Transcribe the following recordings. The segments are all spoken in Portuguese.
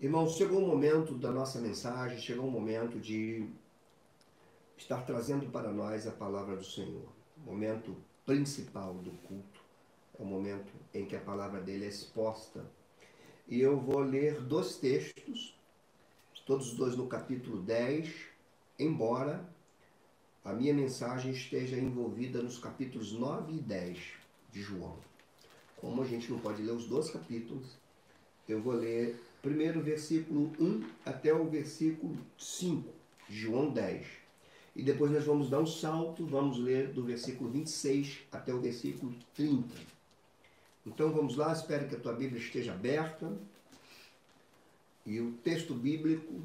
Irmãos, chegou o momento da nossa mensagem, chegou o momento de estar trazendo para nós a palavra do Senhor. O momento principal do culto é o momento em que a palavra dele é exposta. E eu vou ler dois textos, todos dois no capítulo 10, embora a minha mensagem esteja envolvida nos capítulos 9 e 10 de João. Como a gente não pode ler os dois capítulos, eu vou ler primeiro versículo 1 até o versículo 5, João 10. E depois nós vamos dar um salto, vamos ler do versículo 26 até o versículo 30. Então vamos lá, espero que a tua Bíblia esteja aberta. E o texto bíblico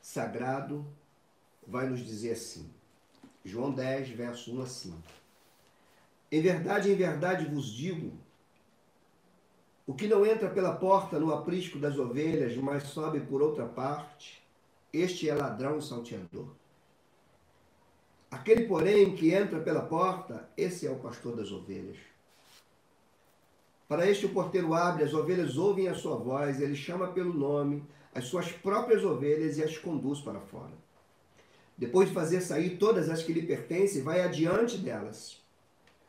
sagrado vai nos dizer assim. João 10, verso 1 a 5. Em verdade, em verdade vos digo, o que não entra pela porta no aprisco das ovelhas, mas sobe por outra parte, este é ladrão e salteador. Aquele, porém, que entra pela porta, esse é o pastor das ovelhas. Para este o porteiro abre, as ovelhas ouvem a sua voz, ele chama pelo nome as suas próprias ovelhas e as conduz para fora. Depois de fazer sair todas as que lhe pertencem, vai adiante delas.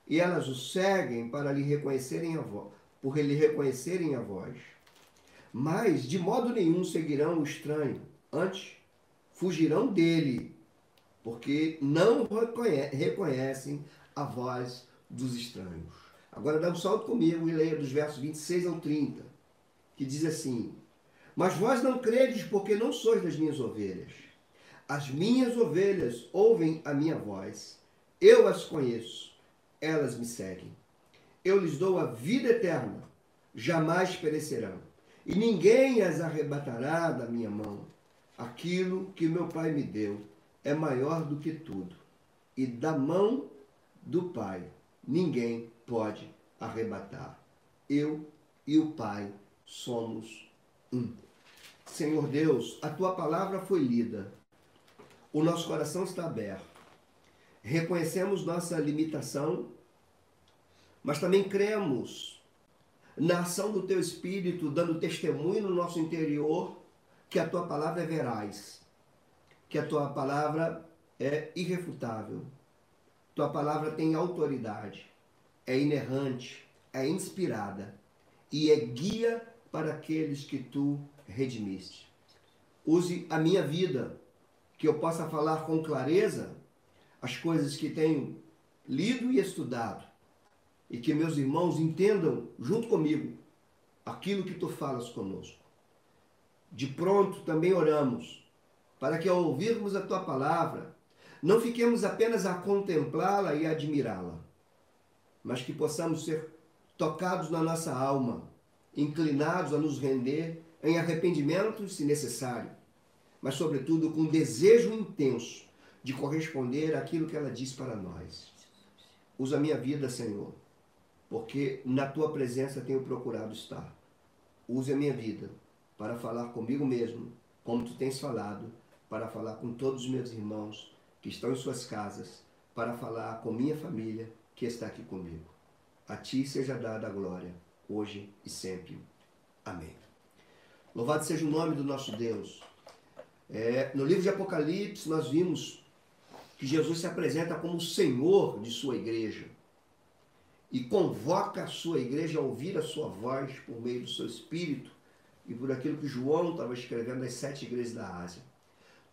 E elas o seguem para lhe reconhecerem a voz por lhe reconhecerem a voz. Mas de modo nenhum seguirão o estranho, antes fugirão dele, porque não reconhecem a voz dos estranhos. Agora dá um salto comigo e leia dos versos 26 ao 30, que diz assim: Mas vós não credes, porque não sois das minhas ovelhas. As minhas ovelhas ouvem a minha voz, eu as conheço, elas me seguem eu lhes dou a vida eterna, jamais perecerão, e ninguém as arrebatará da minha mão. Aquilo que meu Pai me deu é maior do que tudo, e da mão do Pai ninguém pode arrebatar. Eu e o Pai somos um. Senhor Deus, a tua palavra foi lida, o nosso coração está aberto. Reconhecemos nossa limitação mas também cremos na ação do teu Espírito, dando testemunho no nosso interior que a tua palavra é veraz, que a tua palavra é irrefutável, tua palavra tem autoridade, é inerrante, é inspirada e é guia para aqueles que tu redimiste. Use a minha vida, que eu possa falar com clareza as coisas que tenho lido e estudado e que meus irmãos entendam junto comigo aquilo que tu falas conosco. De pronto também oramos para que ao ouvirmos a tua palavra não fiquemos apenas a contemplá-la e admirá-la, mas que possamos ser tocados na nossa alma, inclinados a nos render em arrependimento, se necessário, mas sobretudo com desejo intenso de corresponder àquilo que ela diz para nós. Usa minha vida, Senhor, porque na tua presença tenho procurado estar. Use a minha vida para falar comigo mesmo, como tu tens falado, para falar com todos os meus irmãos que estão em suas casas, para falar com minha família que está aqui comigo. A ti seja dada a glória, hoje e sempre. Amém. Louvado seja o nome do nosso Deus. É, no livro de Apocalipse, nós vimos que Jesus se apresenta como o Senhor de sua igreja e convoca a sua igreja a ouvir a sua voz por meio do seu espírito e por aquilo que João estava escrevendo nas sete igrejas da Ásia.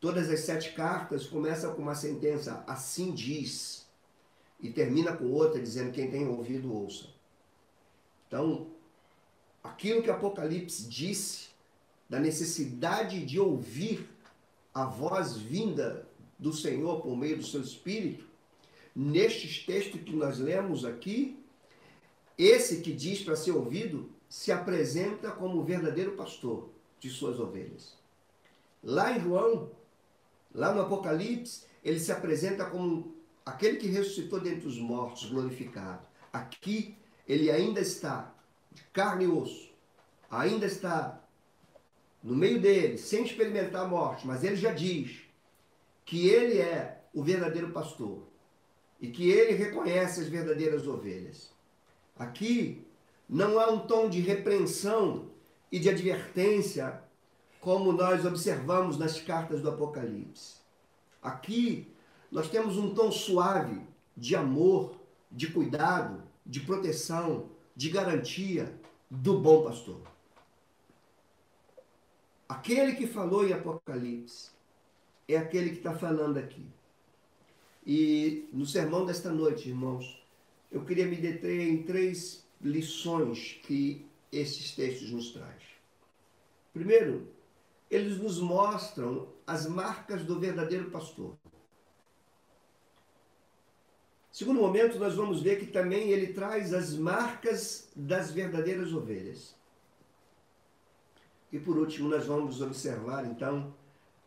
Todas as sete cartas começam com uma sentença, assim diz, e termina com outra dizendo: quem tem ouvido, ouça. Então, aquilo que Apocalipse disse, da necessidade de ouvir a voz vinda do Senhor por meio do seu Espírito, nestes textos que nós lemos aqui, esse que diz para ser ouvido se apresenta como o verdadeiro pastor de suas ovelhas. Lá em João, lá no Apocalipse, ele se apresenta como aquele que ressuscitou dentre os mortos, glorificado. Aqui, ele ainda está de carne e osso, ainda está no meio dele, sem experimentar a morte, mas ele já diz que ele é o verdadeiro pastor e que ele reconhece as verdadeiras ovelhas. Aqui não há um tom de repreensão e de advertência, como nós observamos nas cartas do Apocalipse. Aqui nós temos um tom suave de amor, de cuidado, de proteção, de garantia do bom pastor. Aquele que falou em Apocalipse é aquele que está falando aqui. E no sermão desta noite, irmãos, eu queria me deter em três lições que esses textos nos trazem. Primeiro, eles nos mostram as marcas do verdadeiro pastor. Segundo momento, nós vamos ver que também ele traz as marcas das verdadeiras ovelhas. E por último, nós vamos observar então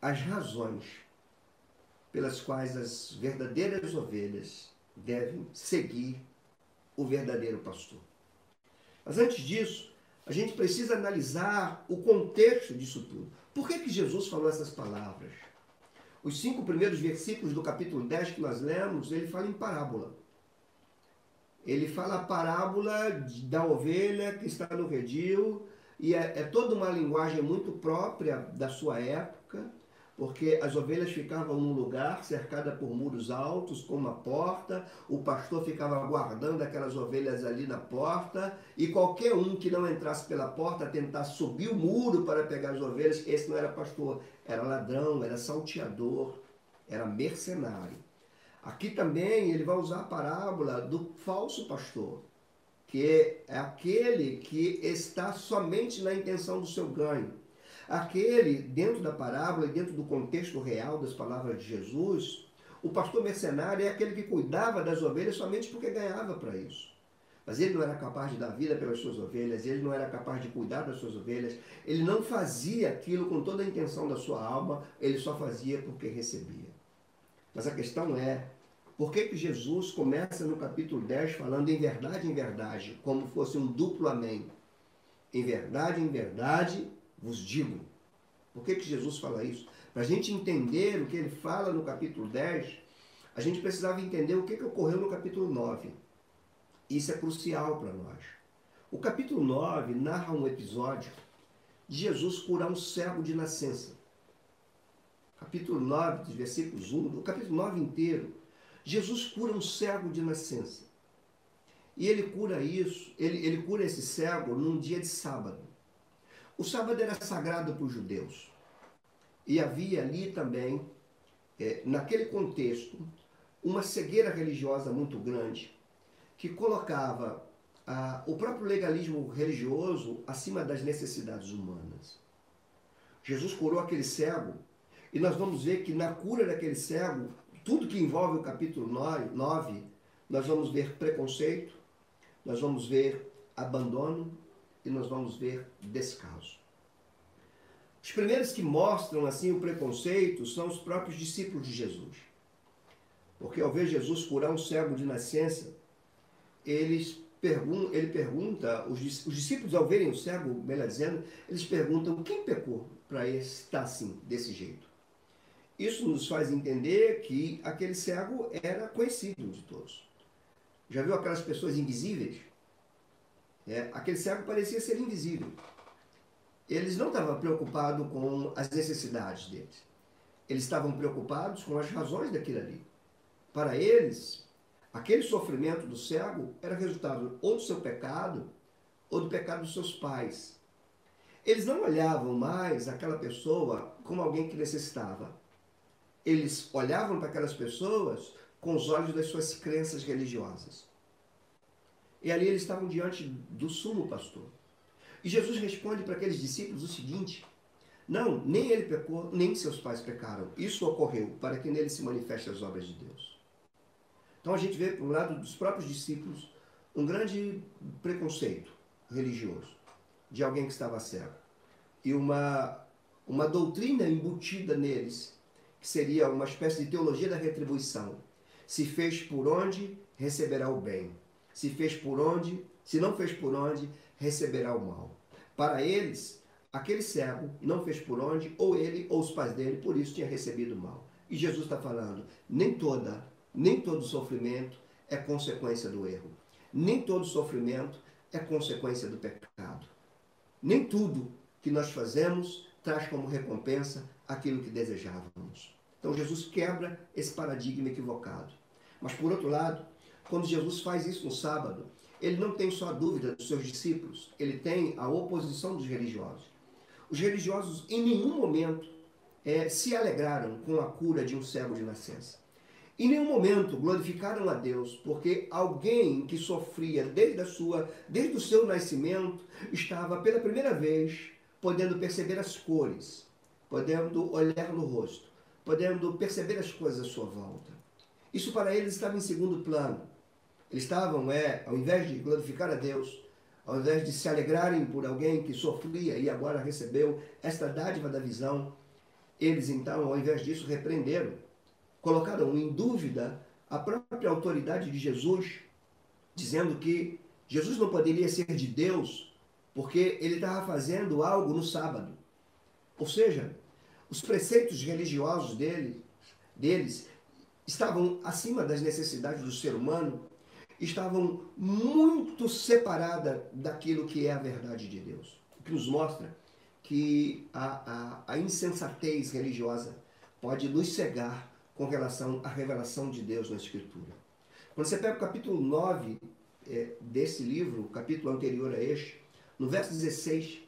as razões pelas quais as verdadeiras ovelhas devem seguir o verdadeiro pastor. Mas antes disso, a gente precisa analisar o contexto disso tudo. Por que, que Jesus falou essas palavras? Os cinco primeiros versículos do capítulo 10 que nós lemos, ele fala em parábola. Ele fala a parábola da ovelha que está no redil, e é, é toda uma linguagem muito própria da sua época porque as ovelhas ficavam num lugar cercada por muros altos, com uma porta, o pastor ficava guardando aquelas ovelhas ali na porta, e qualquer um que não entrasse pela porta tentar subir o muro para pegar as ovelhas, esse não era pastor, era ladrão, era salteador, era mercenário. Aqui também ele vai usar a parábola do falso pastor, que é aquele que está somente na intenção do seu ganho Aquele, dentro da parábola e dentro do contexto real das palavras de Jesus, o pastor mercenário é aquele que cuidava das ovelhas somente porque ganhava para isso. Mas ele não era capaz de dar vida pelas suas ovelhas, ele não era capaz de cuidar das suas ovelhas, ele não fazia aquilo com toda a intenção da sua alma, ele só fazia porque recebia. Mas a questão é, por que, que Jesus começa no capítulo 10 falando em verdade, em verdade, como fosse um duplo amém? Em verdade, em verdade, vos digo. Por que, que Jesus fala isso? Para a gente entender o que ele fala no capítulo 10, a gente precisava entender o que, que ocorreu no capítulo 9. Isso é crucial para nós. O capítulo 9 narra um episódio de Jesus curar um cego de nascença. Capítulo 9, dos versículos 1, o capítulo 9 inteiro, Jesus cura um cego de nascença. E ele cura isso, ele, ele cura esse cego num dia de sábado. O sábado era sagrado para os judeus. E havia ali também, é, naquele contexto, uma cegueira religiosa muito grande que colocava o próprio legalismo religioso acima das necessidades humanas. Jesus curou aquele cego e nós vamos ver que na cura daquele cego, tudo que envolve o capítulo 9, nós vamos ver preconceito, nós vamos ver abandono, e nós vamos ver descaso. Os primeiros que mostram assim o preconceito são os próprios discípulos de Jesus. Porque ao ver Jesus curar um cego de nascença, eles pergun ele pergunta, os, os discípulos ao verem o cego, melhor dizendo, eles perguntam quem pecou para estar assim, desse jeito. Isso nos faz entender que aquele cego era conhecido de todos. Já viu aquelas pessoas invisíveis? É, aquele cego parecia ser invisível. Eles não estavam preocupados com as necessidades deles. Eles estavam preocupados com as razões daquilo ali. Para eles, aquele sofrimento do cego era resultado ou do seu pecado ou do pecado dos seus pais. Eles não olhavam mais aquela pessoa como alguém que necessitava. Eles olhavam para aquelas pessoas com os olhos das suas crenças religiosas. E ali eles estavam diante do sumo pastor. E Jesus responde para aqueles discípulos o seguinte: Não, nem ele pecou, nem seus pais pecaram. Isso ocorreu para que nele se manifestem as obras de Deus. Então a gente vê, por um lado dos próprios discípulos, um grande preconceito religioso de alguém que estava cego. E uma, uma doutrina embutida neles, que seria uma espécie de teologia da retribuição. Se fez por onde, receberá o bem. Se fez por onde, se não fez por onde, receberá o mal. Para eles, aquele cego não fez por onde, ou ele ou os pais dele, por isso tinha recebido o mal. E Jesus está falando, nem toda, nem todo sofrimento é consequência do erro. Nem todo sofrimento é consequência do pecado. nem tudo que nós fazemos traz como recompensa aquilo que desejávamos. Então Jesus quebra esse paradigma equivocado. Mas por outro lado, quando Jesus faz isso no sábado, ele não tem só a dúvida dos seus discípulos, ele tem a oposição dos religiosos. Os religiosos em nenhum momento é, se alegraram com a cura de um cego de nascença. Em nenhum momento glorificaram a Deus, porque alguém que sofria desde a sua, desde o seu nascimento, estava pela primeira vez podendo perceber as cores, podendo olhar no rosto, podendo perceber as coisas à sua volta. Isso para eles estava em segundo plano. Eles estavam, é, ao invés de glorificar a Deus, ao invés de se alegrarem por alguém que sofria e agora recebeu esta dádiva da visão, eles então, ao invés disso, repreenderam, colocaram em dúvida a própria autoridade de Jesus, dizendo que Jesus não poderia ser de Deus porque ele estava fazendo algo no sábado. Ou seja, os preceitos religiosos dele, deles estavam acima das necessidades do ser humano, estavam muito separadas daquilo que é a verdade de Deus. O que nos mostra que a, a, a insensatez religiosa pode nos cegar com relação à revelação de Deus na Escritura. Quando você pega o capítulo 9 é, desse livro, o capítulo anterior a este, no verso 16,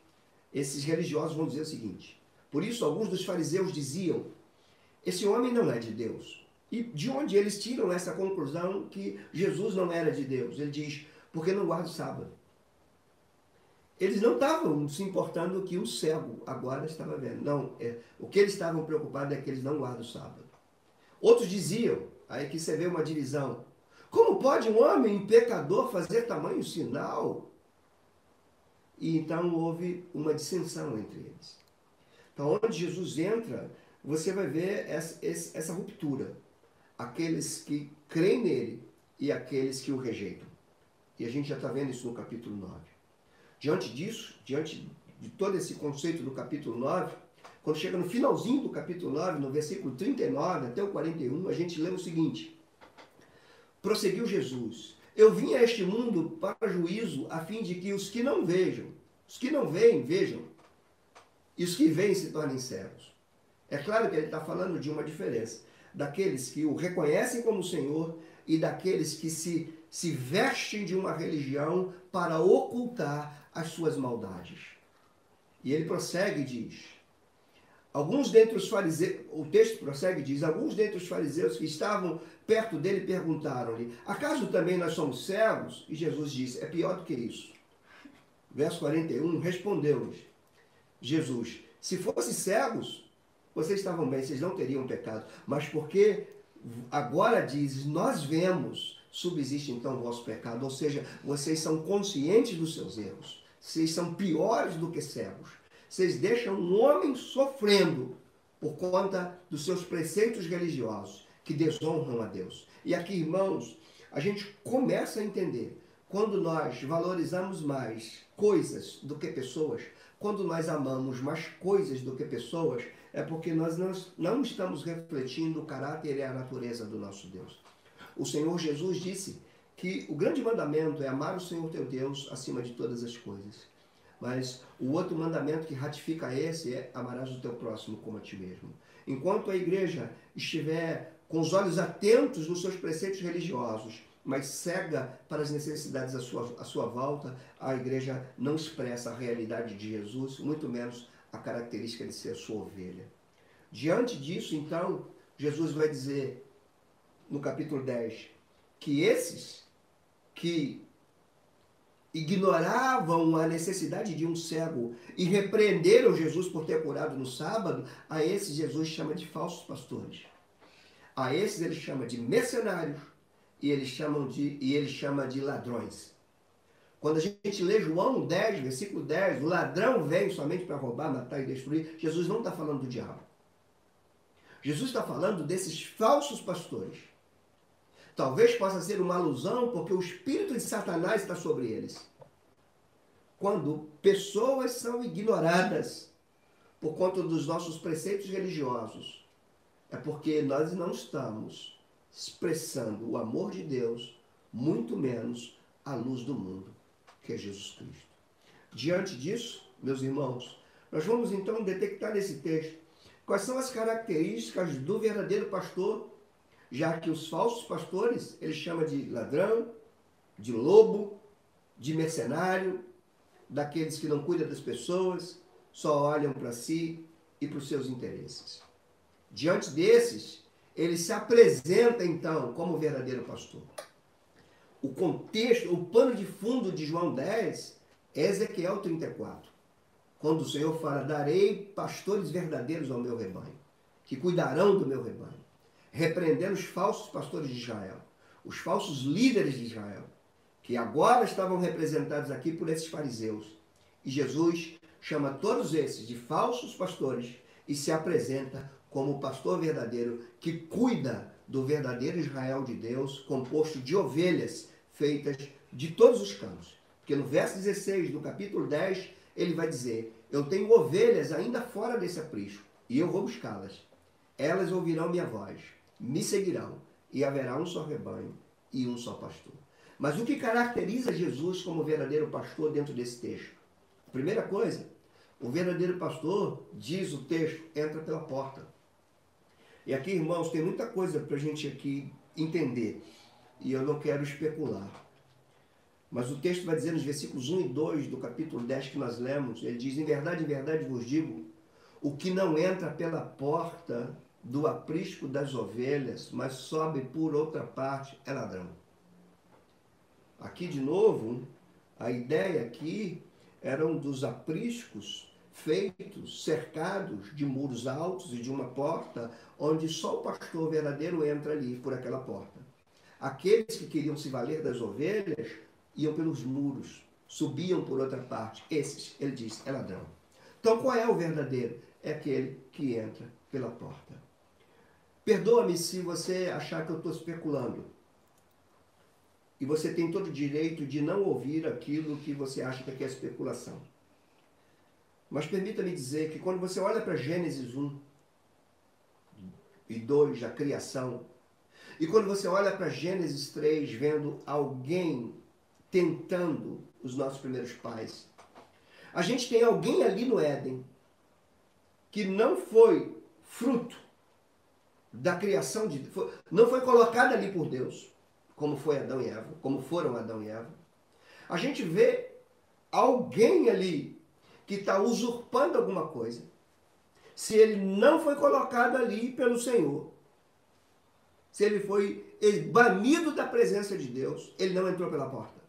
esses religiosos vão dizer o seguinte: Por isso, alguns dos fariseus diziam: Esse homem não é de Deus. E de onde eles tiram essa conclusão que Jesus não era de Deus? Ele diz: Porque não guarda o sábado. Eles não estavam se importando que o cego agora estava vendo. Não, é, o que eles estavam preocupados é que eles não guardam o sábado. Outros diziam, aí que você vê uma divisão: Como pode um homem pecador fazer tamanho sinal? E então houve uma dissensão entre eles. Então, onde Jesus entra, você vai ver essa, essa ruptura. Aqueles que creem nele e aqueles que o rejeitam. E a gente já está vendo isso no capítulo 9. Diante disso, diante de todo esse conceito do capítulo 9, quando chega no finalzinho do capítulo 9, no versículo 39 até o 41, a gente lê o seguinte: Prosseguiu Jesus: eu vim a este mundo para juízo, a fim de que os que não vejam, os que não veem, vejam, e os que veem se tornem cegos. É claro que ele está falando de uma diferença daqueles que o reconhecem como Senhor e daqueles que se, se vestem de uma religião para ocultar as suas maldades. E ele prossegue e diz: Alguns dentre os fariseus, o texto prossegue e diz: Alguns dentre os fariseus que estavam perto dele perguntaram-lhe: Acaso também nós somos cegos? E Jesus disse: É pior do que isso. Verso 41: Respondeu-lhes Jesus: Se fossem cegos, vocês estavam bem, vocês não teriam pecado. Mas porque agora dizes: Nós vemos, subsiste então o vosso pecado. Ou seja, vocês são conscientes dos seus erros. Vocês são piores do que cegos vocês deixam um homem sofrendo por conta dos seus preceitos religiosos que desonram a Deus. E aqui, irmãos, a gente começa a entender quando nós valorizamos mais coisas do que pessoas, quando nós amamos mais coisas do que pessoas, é porque nós não, não estamos refletindo o caráter e a natureza do nosso Deus. O Senhor Jesus disse que o grande mandamento é amar o Senhor teu Deus acima de todas as coisas. Mas o outro mandamento que ratifica esse é amarás o teu próximo como a ti mesmo. Enquanto a igreja estiver com os olhos atentos nos seus preceitos religiosos, mas cega para as necessidades à sua, à sua volta, a igreja não expressa a realidade de Jesus, muito menos a característica de ser sua ovelha. Diante disso, então, Jesus vai dizer no capítulo 10 que esses que ignoravam a necessidade de um cego e repreenderam Jesus por ter curado no sábado, a esses Jesus chama de falsos pastores. A esses ele chama de mercenários e ele, chamam de, e ele chama de ladrões. Quando a gente lê João 10, versículo 10, o ladrão vem somente para roubar, matar e destruir, Jesus não está falando do diabo. Jesus está falando desses falsos pastores Talvez possa ser uma alusão porque o espírito de Satanás está sobre eles. Quando pessoas são ignoradas por conta dos nossos preceitos religiosos, é porque nós não estamos expressando o amor de Deus, muito menos a luz do mundo, que é Jesus Cristo. Diante disso, meus irmãos, nós vamos então detectar nesse texto quais são as características do verdadeiro pastor, já que os falsos pastores ele chama de ladrão, de lobo, de mercenário, daqueles que não cuidam das pessoas, só olham para si e para os seus interesses. Diante desses, ele se apresenta então como verdadeiro pastor. O contexto, o pano de fundo de João 10 é Ezequiel 34. Quando o Senhor fala: Darei pastores verdadeiros ao meu rebanho, que cuidarão do meu rebanho, repreendendo os falsos pastores de Israel, os falsos líderes de Israel, que agora estavam representados aqui por esses fariseus. E Jesus chama todos esses de falsos pastores e se apresenta como o pastor verdadeiro que cuida do verdadeiro Israel de Deus, composto de ovelhas feitas de todos os campos. Porque no verso 16 do capítulo 10, ele vai dizer: Eu tenho ovelhas ainda fora desse aprisco, e eu vou buscá-las. Elas ouvirão minha voz, me seguirão, e haverá um só rebanho e um só pastor. Mas o que caracteriza Jesus como verdadeiro pastor dentro desse texto? Primeira coisa, o verdadeiro pastor, diz o texto, entra pela porta. E aqui, irmãos, tem muita coisa para a gente aqui entender. E eu não quero especular. Mas o texto vai dizer nos versículos 1 e 2 do capítulo 10 que nós lemos, ele diz, em verdade, em verdade vos digo, o que não entra pela porta do aprisco das ovelhas, mas sobe por outra parte, é ladrão. Aqui de novo, a ideia aqui eram dos apriscos feitos, cercados de muros altos e de uma porta, onde só o pastor verdadeiro entra ali por aquela porta. Aqueles que queriam se valer das ovelhas iam pelos muros, subiam por outra parte. Esses, ele diz, é ladrão. Então qual é o verdadeiro? É aquele que entra pela porta. Perdoa-me se você achar que eu estou especulando. E você tem todo o direito de não ouvir aquilo que você acha que é especulação. Mas permita-me dizer que quando você olha para Gênesis 1 e 2, a criação, e quando você olha para Gênesis 3, vendo alguém tentando os nossos primeiros pais, a gente tem alguém ali no Éden que não foi fruto da criação de Deus, não foi colocado ali por Deus, como foi Adão e Eva, como foram Adão e Eva. A gente vê alguém ali que está usurpando alguma coisa, se ele não foi colocado ali pelo Senhor, se ele foi banido da presença de Deus, ele não entrou pela porta.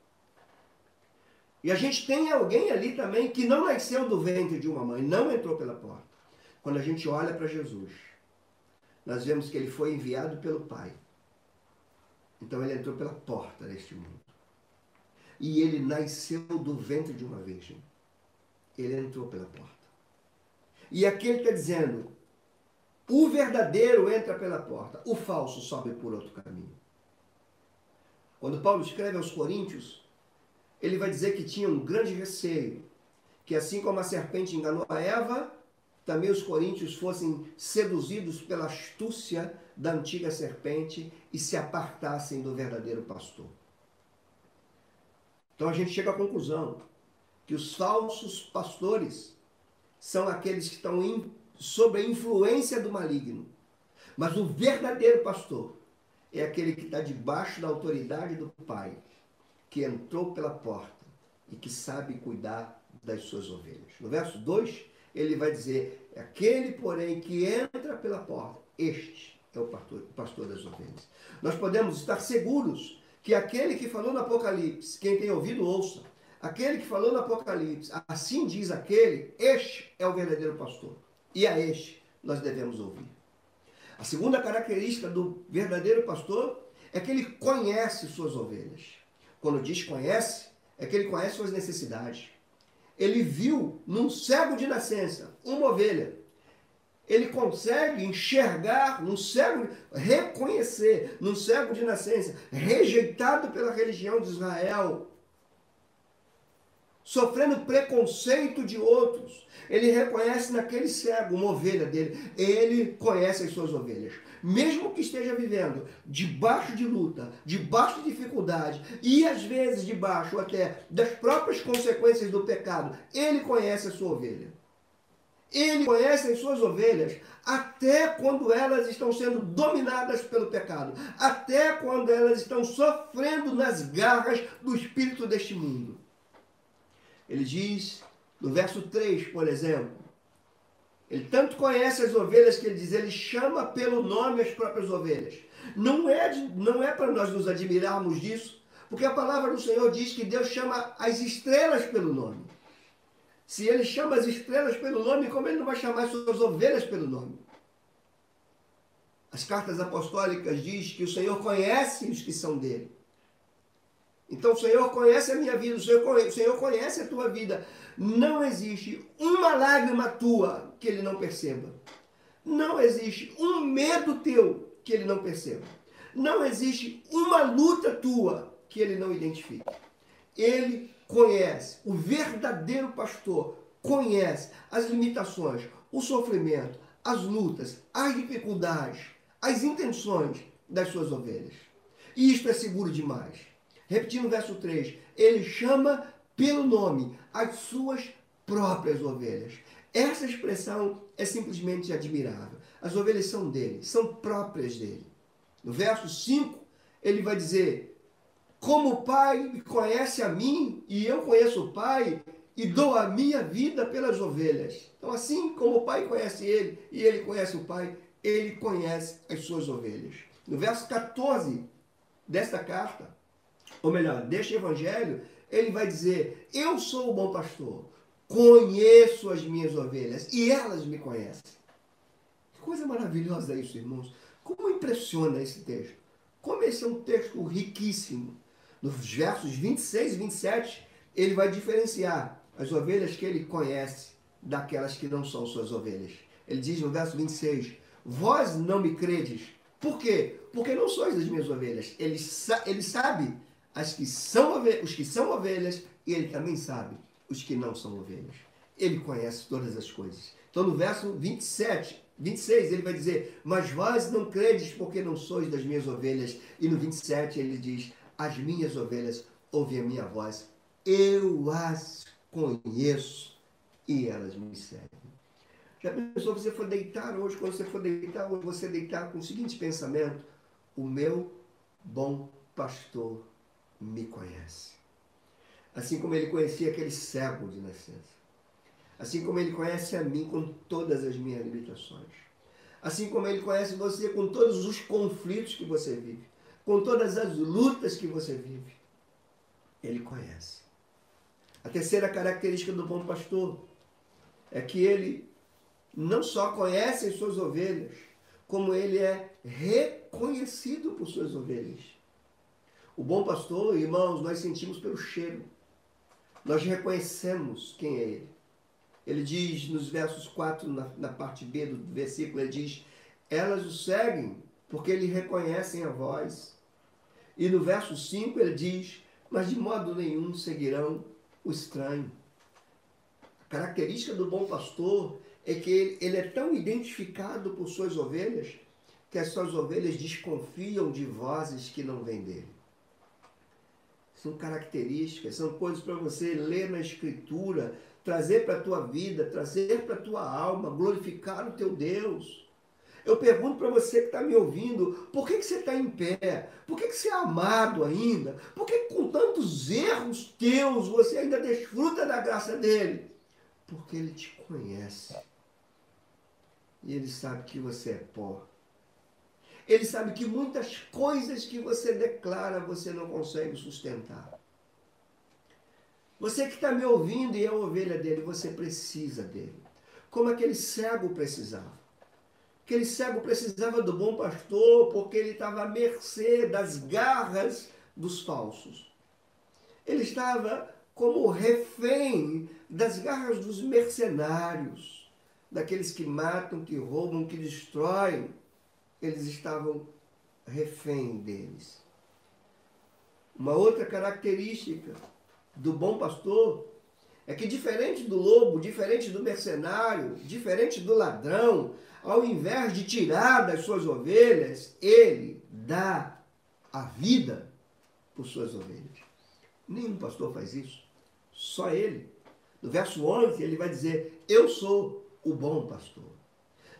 E a gente tem alguém ali também que não nasceu do ventre de uma mãe, não entrou pela porta. Quando a gente olha para Jesus, nós vemos que ele foi enviado pelo Pai então ele entrou pela porta deste mundo. E ele nasceu do ventre de uma virgem. Ele entrou pela porta. E aqui ele está dizendo: o verdadeiro entra pela porta, o falso sobe por outro caminho. Quando Paulo escreve aos Coríntios, ele vai dizer que tinha um grande receio, que assim como a serpente enganou a Eva, também os coríntios fossem seduzidos pela astúcia da antiga serpente e se apartassem do verdadeiro pastor. Então a gente chega à conclusão que os falsos pastores são aqueles que estão sob a influência do maligno. Mas o verdadeiro pastor é aquele que está debaixo da autoridade do Pai, que entrou pela porta e que sabe cuidar das suas ovelhas. No verso 2, ele vai dizer: aquele, porém, que entra pela porta, este é o pastor, o pastor das ovelhas. Nós podemos estar seguros que aquele que falou no Apocalipse, quem tem ouvido, ouça. Aquele que falou no Apocalipse, assim diz aquele, este é o verdadeiro pastor. E a este nós devemos ouvir. A segunda característica do verdadeiro pastor é que ele conhece suas ovelhas. Quando diz conhece, é que ele conhece suas necessidades. Ele viu num cego de nascença uma ovelha ele consegue enxergar num cego, reconhecer num cego de nascença, rejeitado pela religião de Israel, sofrendo preconceito de outros. Ele reconhece naquele cego uma ovelha dele. Ele conhece as suas ovelhas. Mesmo que esteja vivendo debaixo de luta, debaixo de dificuldade e às vezes debaixo até das próprias consequências do pecado, ele conhece a sua ovelha. Ele conhece as suas ovelhas até quando elas estão sendo dominadas pelo pecado, até quando elas estão sofrendo nas garras do espírito deste mundo. Ele diz no verso 3, por exemplo, ele tanto conhece as ovelhas que ele diz, ele chama pelo nome as próprias ovelhas. Não é, não é para nós nos admirarmos disso, porque a palavra do Senhor diz que Deus chama as estrelas pelo nome. Se ele chama as estrelas pelo nome, como ele não vai chamar as suas ovelhas pelo nome? As cartas apostólicas diz que o Senhor conhece os que são dele. Então o Senhor conhece a minha vida, o Senhor conhece, o Senhor conhece a tua vida. Não existe uma lágrima tua que ele não perceba. Não existe um medo teu que ele não perceba. Não existe uma luta tua que ele não identifique. Ele conhece, o verdadeiro pastor conhece as limitações, o sofrimento, as lutas, as dificuldades, as intenções das suas ovelhas. E isto é seguro demais. Repetindo o verso 3, ele chama pelo nome as suas próprias ovelhas. Essa expressão é simplesmente admirável. As ovelhas são dele, são próprias dele. No verso 5, ele vai dizer: Como o Pai conhece a mim e eu conheço o Pai e dou a minha vida pelas ovelhas. Então, assim como o Pai conhece ele e ele conhece o Pai, ele conhece as suas ovelhas. No verso 14 desta carta, ou melhor, deste evangelho, ele vai dizer: Eu sou o bom pastor, conheço as minhas ovelhas e elas me conhecem. Que coisa maravilhosa isso, irmãos. Como impressiona esse texto? Como esse é um texto riquíssimo. Nos versos 26 e 27, ele vai diferenciar as ovelhas que ele conhece daquelas que não são suas ovelhas. Ele diz no verso 26: Vós não me credes. Por quê? Porque não sois das minhas ovelhas. Ele, ele sabe as que são os que são ovelhas e ele também sabe os que não são ovelhas. Ele conhece todas as coisas. Então no verso 27, 26 ele vai dizer: "Mas vós não credes porque não sois das minhas ovelhas". E no 27 ele diz: "As minhas ovelhas ouvem a minha voz, eu as conheço e elas me seguem". Já pensou você for deitar hoje, quando você for deitar hoje, você deitar com o seguinte pensamento: o meu bom pastor me conhece. Assim como ele conhecia aquele cego de nascença. Assim como ele conhece a mim com todas as minhas limitações. Assim como ele conhece você com todos os conflitos que você vive. Com todas as lutas que você vive. Ele conhece. A terceira característica do bom pastor é que ele não só conhece as suas ovelhas, como ele é reconhecido por suas ovelhas. O bom pastor, irmãos, nós sentimos pelo cheiro. Nós reconhecemos quem é ele. Ele diz nos versos 4, na, na parte B do versículo, ele diz: Elas o seguem porque lhe reconhecem a voz. E no verso 5 ele diz: Mas de modo nenhum seguirão o estranho. A característica do bom pastor é que ele, ele é tão identificado por suas ovelhas que as suas ovelhas desconfiam de vozes que não vêm dele são características, são coisas para você ler na Escritura, trazer para a tua vida, trazer para a tua alma, glorificar o teu Deus. Eu pergunto para você que está me ouvindo, por que, que você está em pé? Por que, que você é amado ainda? Por que com tantos erros teus você ainda desfruta da graça dele? Porque ele te conhece. E ele sabe que você é pó. Ele sabe que muitas coisas que você declara você não consegue sustentar. Você que está me ouvindo e é a ovelha dele, você precisa dele. Como aquele cego precisava. Aquele cego precisava do bom pastor porque ele estava à mercê das garras dos falsos. Ele estava como refém das garras dos mercenários, daqueles que matam, que roubam, que destroem eles estavam refém deles. Uma outra característica do bom pastor é que diferente do lobo, diferente do mercenário, diferente do ladrão, ao invés de tirar das suas ovelhas, ele dá a vida por suas ovelhas. Nenhum pastor faz isso, só ele. No verso 11, ele vai dizer: Eu sou o bom pastor.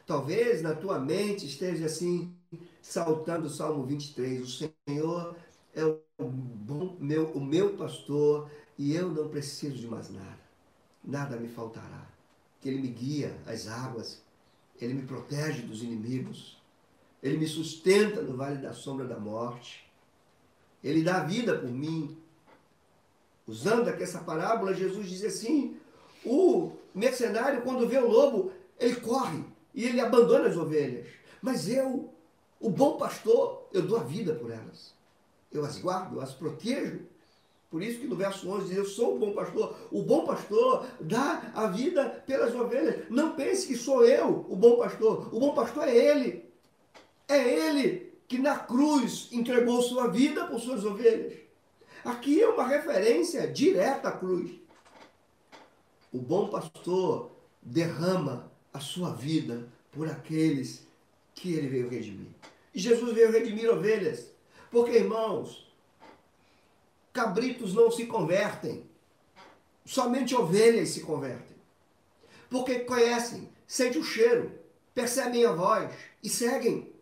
Talvez na tua mente esteja assim, saltando o Salmo 23, o Senhor é o, bom, meu, o meu pastor e eu não preciso de mais nada. Nada me faltará. Que Ele me guia às águas, Ele me protege dos inimigos, Ele me sustenta no vale da sombra da morte, Ele dá vida por mim. Usando aqui essa parábola, Jesus diz assim: o mercenário, quando vê o lobo, ele corre e ele abandona as ovelhas. Mas eu, o bom pastor, eu dou a vida por elas. Eu as guardo, eu as protejo. Por isso que no verso 11 diz, eu sou o bom pastor. O bom pastor dá a vida pelas ovelhas. Não pense que sou eu o bom pastor. O bom pastor é ele. É ele que na cruz entregou sua vida por suas ovelhas. Aqui é uma referência direta à cruz. O bom pastor derrama a sua vida por aqueles que ele veio redimir. E Jesus veio redimir ovelhas. Porque, irmãos, cabritos não se convertem. Somente ovelhas se convertem. Porque conhecem, sentem o cheiro, percebem a voz e seguem.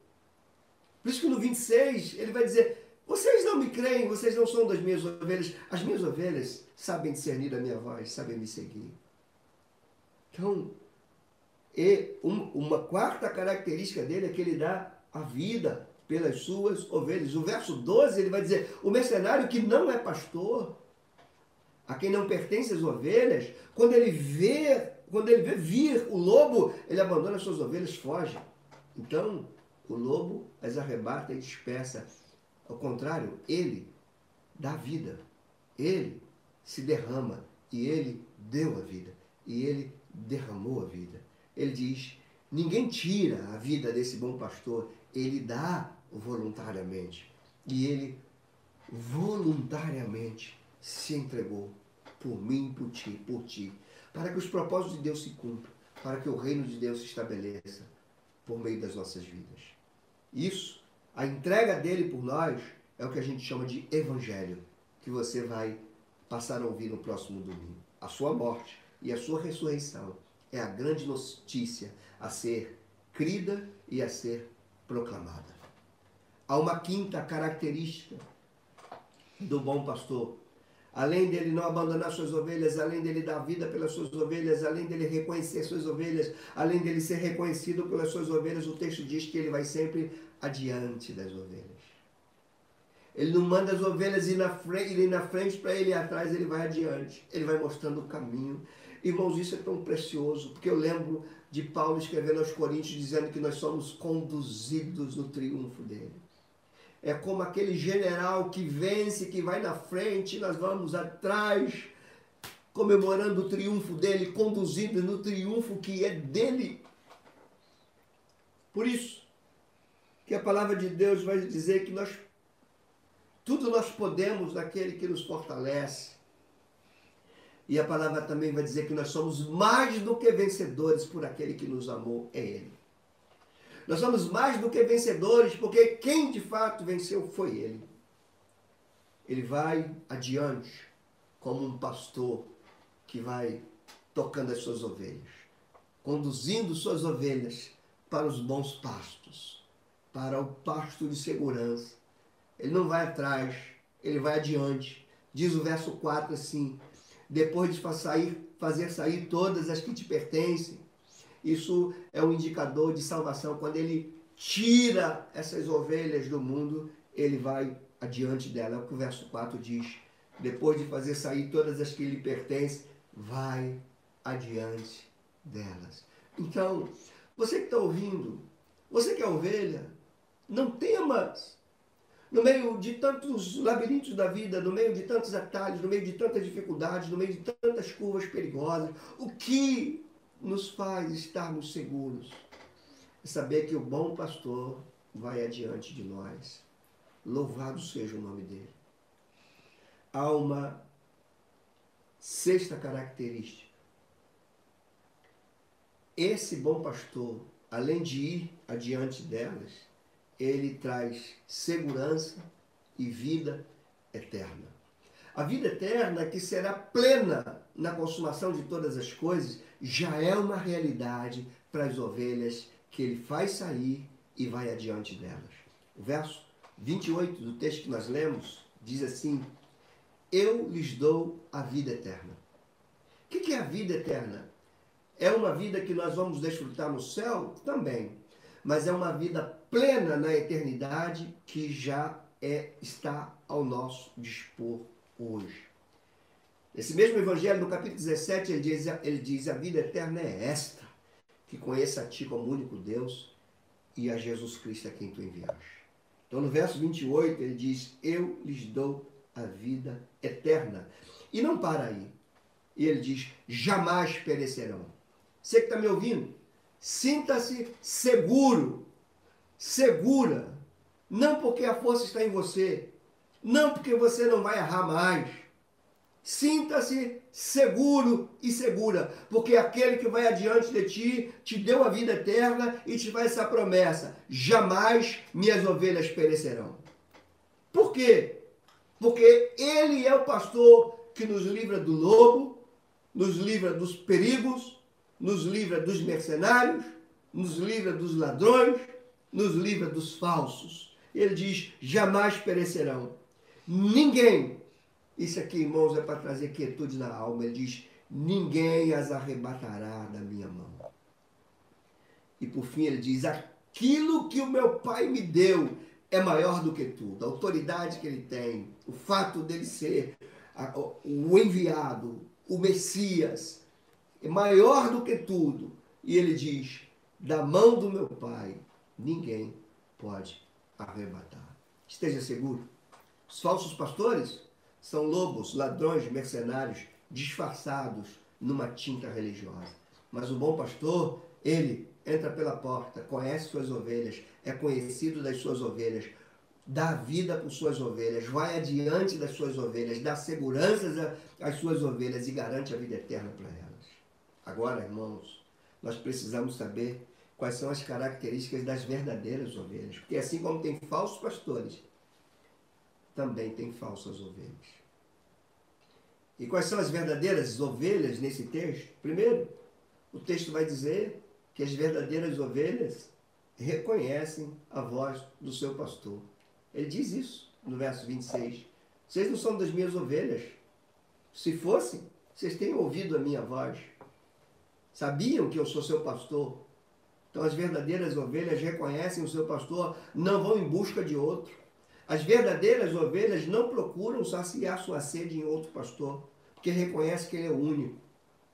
Por isso que no 26 ele vai dizer: Vocês não me creem, vocês não são das minhas ovelhas. As minhas ovelhas sabem discernir a minha voz, sabem me seguir. Então, e uma quarta característica dele é que ele dá a vida pelas suas ovelhas. O verso 12 ele vai dizer: o mercenário que não é pastor, a quem não pertence as ovelhas, quando ele vê, quando ele vê vir o lobo, ele abandona as suas ovelhas, foge. Então, o lobo as arrebata e dispersa. Ao contrário, ele dá vida. Ele se derrama e ele deu a vida. E ele derramou a vida. Ele diz: ninguém tira a vida desse bom pastor, ele dá voluntariamente. E ele voluntariamente se entregou por mim, por ti, por ti, para que os propósitos de Deus se cumpram, para que o reino de Deus se estabeleça por meio das nossas vidas. Isso, a entrega dele por nós, é o que a gente chama de evangelho, que você vai passar a ouvir no próximo domingo. A sua morte e a sua ressurreição é a grande notícia a ser crida e a ser proclamada. Há uma quinta característica do bom pastor. Além dele não abandonar suas ovelhas, além dele dar vida pelas suas ovelhas, além dele reconhecer suas ovelhas, além dele ser reconhecido pelas suas ovelhas, o texto diz que ele vai sempre adiante das ovelhas. Ele não manda as ovelhas ir na frente, frente para ele ir atrás, ele vai adiante. Ele vai mostrando o caminho. Irmãos, isso é tão precioso, porque eu lembro de Paulo escrevendo aos Coríntios dizendo que nós somos conduzidos no triunfo dele. É como aquele general que vence, que vai na frente, nós vamos atrás, comemorando o triunfo dele, conduzindo no triunfo que é dele. Por isso que a palavra de Deus vai dizer que nós tudo nós podemos naquele que nos fortalece. E a palavra também vai dizer que nós somos mais do que vencedores por aquele que nos amou, é Ele. Nós somos mais do que vencedores, porque quem de fato venceu foi Ele. Ele vai adiante como um pastor que vai tocando as suas ovelhas, conduzindo suas ovelhas para os bons pastos, para o pasto de segurança. Ele não vai atrás, ele vai adiante. Diz o verso 4 assim: depois de fazer sair todas as que te pertencem, isso é um indicador de salvação. Quando ele tira essas ovelhas do mundo, ele vai adiante dela. É o que o verso 4 diz. Depois de fazer sair todas as que lhe pertencem, vai adiante delas. Então, você que está ouvindo, você que é ovelha, não temas. No meio de tantos labirintos da vida, no meio de tantos atalhos, no meio de tantas dificuldades, no meio de tantas curvas perigosas, o que nos faz estarmos seguros. É saber que o bom pastor vai adiante de nós. Louvado seja o nome dele. Há uma Sexta característica. Esse bom pastor, além de ir adiante delas, ele traz segurança e vida eterna. A vida eterna, que será plena na consumação de todas as coisas, já é uma realidade para as ovelhas que ele faz sair e vai adiante delas. O verso 28 do texto que nós lemos diz assim: Eu lhes dou a vida eterna. O que é a vida eterna? É uma vida que nós vamos desfrutar no céu? Também. Mas é uma vida plena na eternidade que já é, está ao nosso dispor hoje. Esse mesmo evangelho, no capítulo 17, ele diz, ele diz: A vida eterna é esta, que conheça a ti como único Deus e a Jesus Cristo a quem tu enviaste. Então, no verso 28, ele diz: Eu lhes dou a vida eterna. E não para aí. E ele diz: jamais perecerão. Você que está me ouvindo, sinta-se seguro, segura. Não porque a força está em você, não porque você não vai errar mais. Sinta-se seguro e segura, porque aquele que vai adiante de ti te deu a vida eterna e te faz essa promessa: jamais minhas ovelhas perecerão. Por quê? Porque ele é o pastor que nos livra do lobo, nos livra dos perigos, nos livra dos mercenários, nos livra dos ladrões, nos livra dos falsos. Ele diz: jamais perecerão. Ninguém isso aqui, irmãos, é para trazer quietude na alma. Ele diz: ninguém as arrebatará da minha mão. E por fim ele diz: aquilo que o meu pai me deu é maior do que tudo. A autoridade que ele tem, o fato dele ser o enviado, o Messias, é maior do que tudo. E ele diz: da mão do meu pai, ninguém pode arrebatar. Esteja seguro. Os falsos pastores são lobos, ladrões, mercenários, disfarçados numa tinta religiosa. Mas o bom pastor, ele entra pela porta, conhece suas ovelhas, é conhecido das suas ovelhas, dá vida por suas ovelhas, vai adiante das suas ovelhas, dá segurança às suas ovelhas e garante a vida eterna para elas. Agora, irmãos, nós precisamos saber quais são as características das verdadeiras ovelhas, porque assim como tem falsos pastores, também tem falsas ovelhas. E quais são as verdadeiras ovelhas nesse texto? Primeiro, o texto vai dizer que as verdadeiras ovelhas reconhecem a voz do seu pastor. Ele diz isso no verso 26. Vocês não são das minhas ovelhas. Se fossem, vocês têm ouvido a minha voz. Sabiam que eu sou seu pastor. Então as verdadeiras ovelhas reconhecem o seu pastor, não vão em busca de outro. As verdadeiras ovelhas não procuram saciar sua sede em outro pastor, porque reconhece que ele é único,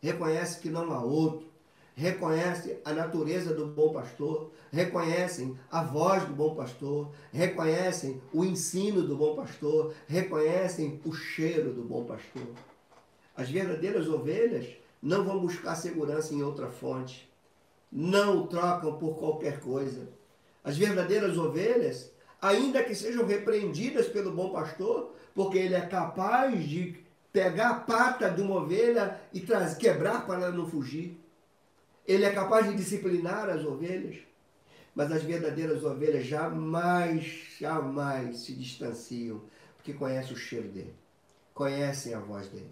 reconhece que não há outro, reconhece a natureza do bom pastor, reconhecem a voz do bom pastor, reconhecem o ensino do bom pastor, reconhecem o cheiro do bom pastor. As verdadeiras ovelhas não vão buscar segurança em outra fonte, não o trocam por qualquer coisa. As verdadeiras ovelhas ainda que sejam repreendidas pelo bom pastor, porque ele é capaz de pegar a pata de uma ovelha e trazer, quebrar para ela não fugir. Ele é capaz de disciplinar as ovelhas, mas as verdadeiras ovelhas jamais, jamais se distanciam, porque conhecem o cheiro dele, conhecem a voz dele.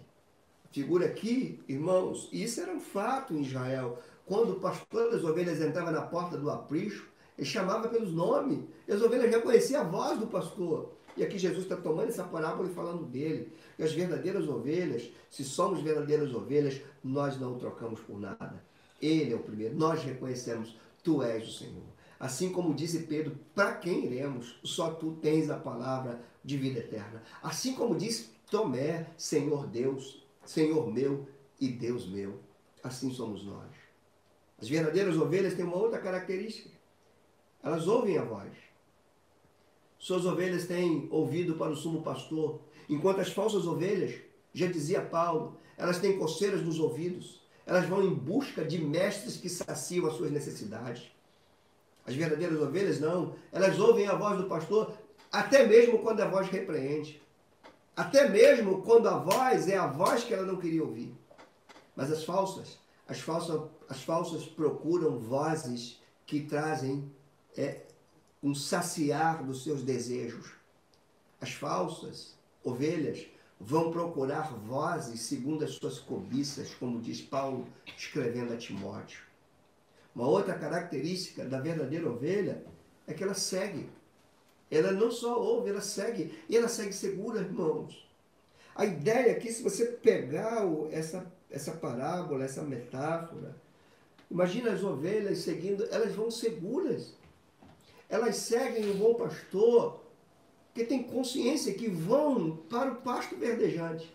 Figura aqui, irmãos, isso era um fato em Israel. Quando o pastor das ovelhas entrava na porta do aprisco, ele chamava pelos nomes. E as ovelhas reconheciam a voz do pastor. E aqui Jesus está tomando essa parábola e falando dele. E as verdadeiras ovelhas, se somos verdadeiras ovelhas, nós não trocamos por nada. Ele é o primeiro. Nós reconhecemos, tu és o Senhor. Assim como disse Pedro, para quem iremos? Só tu tens a palavra de vida eterna. Assim como disse Tomé, Senhor Deus, Senhor meu e Deus meu. Assim somos nós. As verdadeiras ovelhas têm uma outra característica. Elas ouvem a voz. Suas ovelhas têm ouvido para o sumo pastor, enquanto as falsas ovelhas, já dizia Paulo, elas têm coceiras nos ouvidos. Elas vão em busca de mestres que saciam as suas necessidades. As verdadeiras ovelhas não. Elas ouvem a voz do pastor até mesmo quando a voz repreende. Até mesmo quando a voz é a voz que ela não queria ouvir. Mas as falsas, as falsas, as falsas procuram vozes que trazem é, um saciar dos seus desejos. As falsas ovelhas vão procurar vozes segundo as suas cobiças, como diz Paulo escrevendo a Timóteo. Uma outra característica da verdadeira ovelha é que ela segue. Ela não só ouve, ela segue. E ela segue segura, irmãos. A ideia aqui, se você pegar essa, essa parábola, essa metáfora, imagina as ovelhas seguindo, elas vão seguras. Elas seguem o bom pastor, que tem consciência que vão para o pasto verdejante.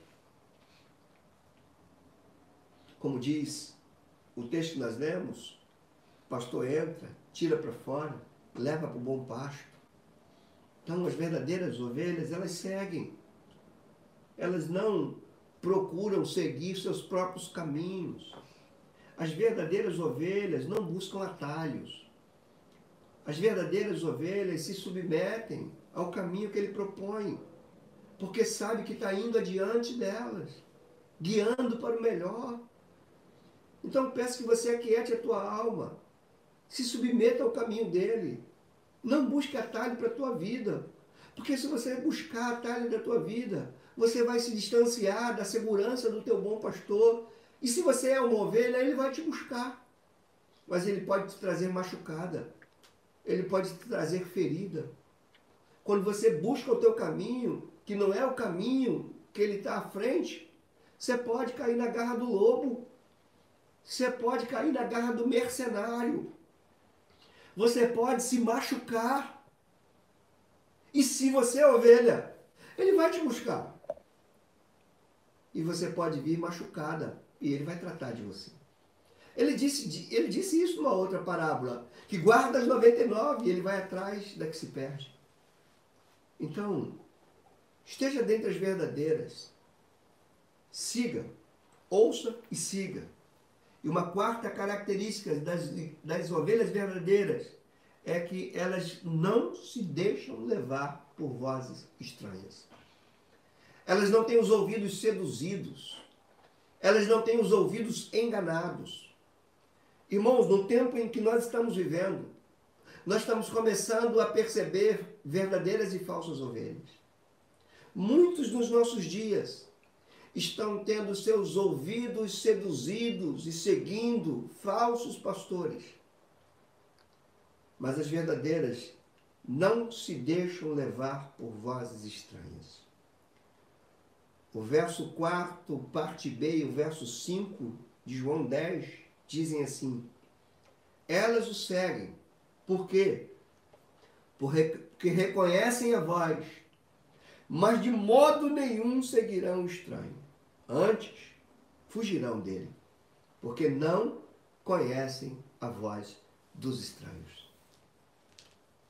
Como diz o texto que nós lemos, o pastor entra, tira para fora, leva para o bom pasto. Então, as verdadeiras ovelhas, elas seguem. Elas não procuram seguir seus próprios caminhos. As verdadeiras ovelhas não buscam atalhos. As verdadeiras ovelhas se submetem ao caminho que ele propõe, porque sabe que está indo adiante delas, guiando para o melhor. Então peço que você aquiete a tua alma, se submeta ao caminho dele. Não busque atalho para a tua vida. Porque se você buscar atalho da tua vida, você vai se distanciar da segurança do teu bom pastor. E se você é uma ovelha, ele vai te buscar. Mas ele pode te trazer machucada. Ele pode te trazer ferida. Quando você busca o teu caminho, que não é o caminho que ele está à frente, você pode cair na garra do lobo. Você pode cair na garra do mercenário. Você pode se machucar. E se você é ovelha, ele vai te buscar. E você pode vir machucada e ele vai tratar de você. Ele disse, ele disse isso numa outra parábola, que guarda as 99 e ele vai atrás da que se perde. Então, esteja dentre as verdadeiras. Siga, ouça e siga. E uma quarta característica das, das ovelhas verdadeiras é que elas não se deixam levar por vozes estranhas. Elas não têm os ouvidos seduzidos. Elas não têm os ouvidos enganados. Irmãos, no tempo em que nós estamos vivendo, nós estamos começando a perceber verdadeiras e falsas ovelhas. Muitos nos nossos dias estão tendo seus ouvidos seduzidos e seguindo falsos pastores. Mas as verdadeiras não se deixam levar por vozes estranhas. O verso 4, parte B, e o verso 5 de João 10 dizem assim: Elas o seguem. Por quê? Porque reconhecem a voz, mas de modo nenhum seguirão o estranho. Antes, fugirão dele, porque não conhecem a voz dos estranhos.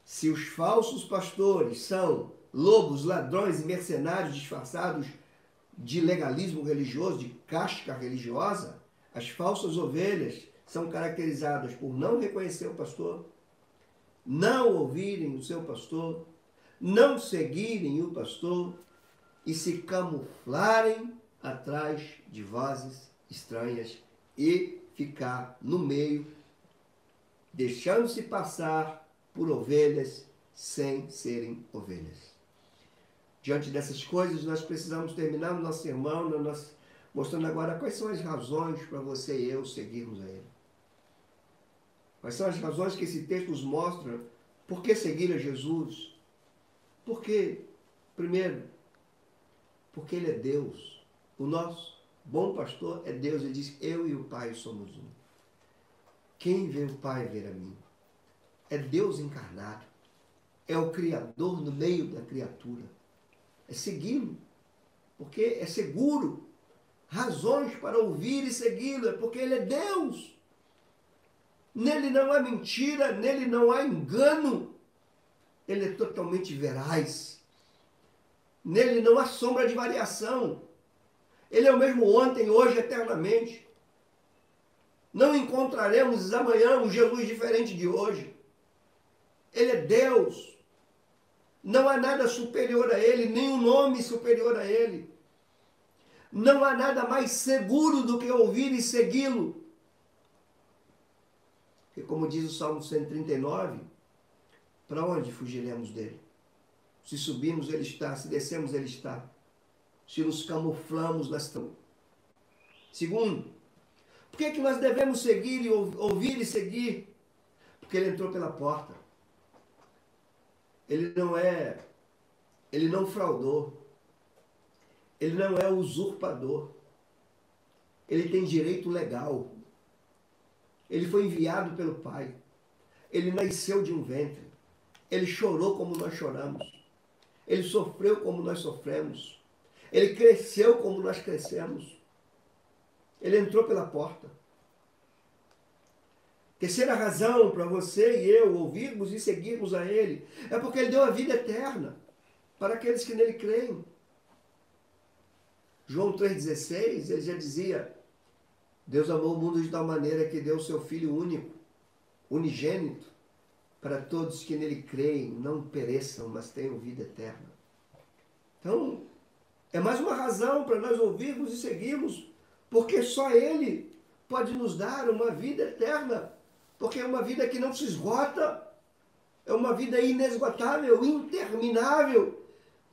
Se os falsos pastores são lobos, ladrões e mercenários disfarçados de legalismo religioso, de casca religiosa, as falsas ovelhas são caracterizadas por não reconhecer o pastor, não ouvirem o seu pastor, não seguirem o pastor e se camuflarem atrás de vozes estranhas e ficar no meio, deixando-se passar por ovelhas sem serem ovelhas. Diante dessas coisas, nós precisamos terminar o nosso sermão nós, mostrando agora quais são as razões para você e eu seguirmos a Ele. Quais são as razões que esse texto nos mostra por que seguir a Jesus? Porque, primeiro, porque Ele é Deus. O nosso bom pastor é Deus. Ele diz: Eu e o Pai somos um. Quem vê o Pai ver a mim? É Deus encarnado. É o Criador no meio da criatura é segui-lo, porque é seguro. Razões para ouvir e segui-lo, é porque ele é Deus. Nele não há mentira, nele não há engano. Ele é totalmente veraz. Nele não há sombra de variação. Ele é o mesmo ontem, hoje, eternamente. Não encontraremos amanhã um Jesus diferente de hoje. Ele é Deus. Não há nada superior a Ele, nenhum nome superior a Ele. Não há nada mais seguro do que ouvir e segui-lo. Porque, como diz o Salmo 139, para onde fugiremos dele? Se subimos, ele está. Se descemos, ele está. Se nos camuflamos, nós estamos. Segundo, por que, é que nós devemos seguir e ouvir e seguir? Porque ele entrou pela porta. Ele não é, ele não fraudou. Ele não é usurpador. Ele tem direito legal. Ele foi enviado pelo Pai. Ele nasceu de um ventre. Ele chorou como nós choramos. Ele sofreu como nós sofremos. Ele cresceu como nós crescemos. Ele entrou pela porta. Terceira razão para você e eu ouvirmos e seguirmos a Ele é porque Ele deu a vida eterna para aqueles que nele creem. João 3,16, ele já dizia: Deus amou o mundo de tal maneira que deu o seu Filho único, unigênito, para todos que nele creem, não pereçam, mas tenham vida eterna. Então, é mais uma razão para nós ouvirmos e seguirmos, porque só Ele pode nos dar uma vida eterna porque é uma vida que não se esgota, é uma vida inesgotável, interminável,